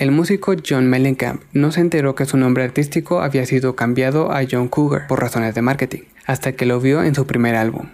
El músico John Mellencamp no se enteró que su nombre artístico había sido cambiado a John Cougar por razones de marketing, hasta que lo vio en su primer álbum.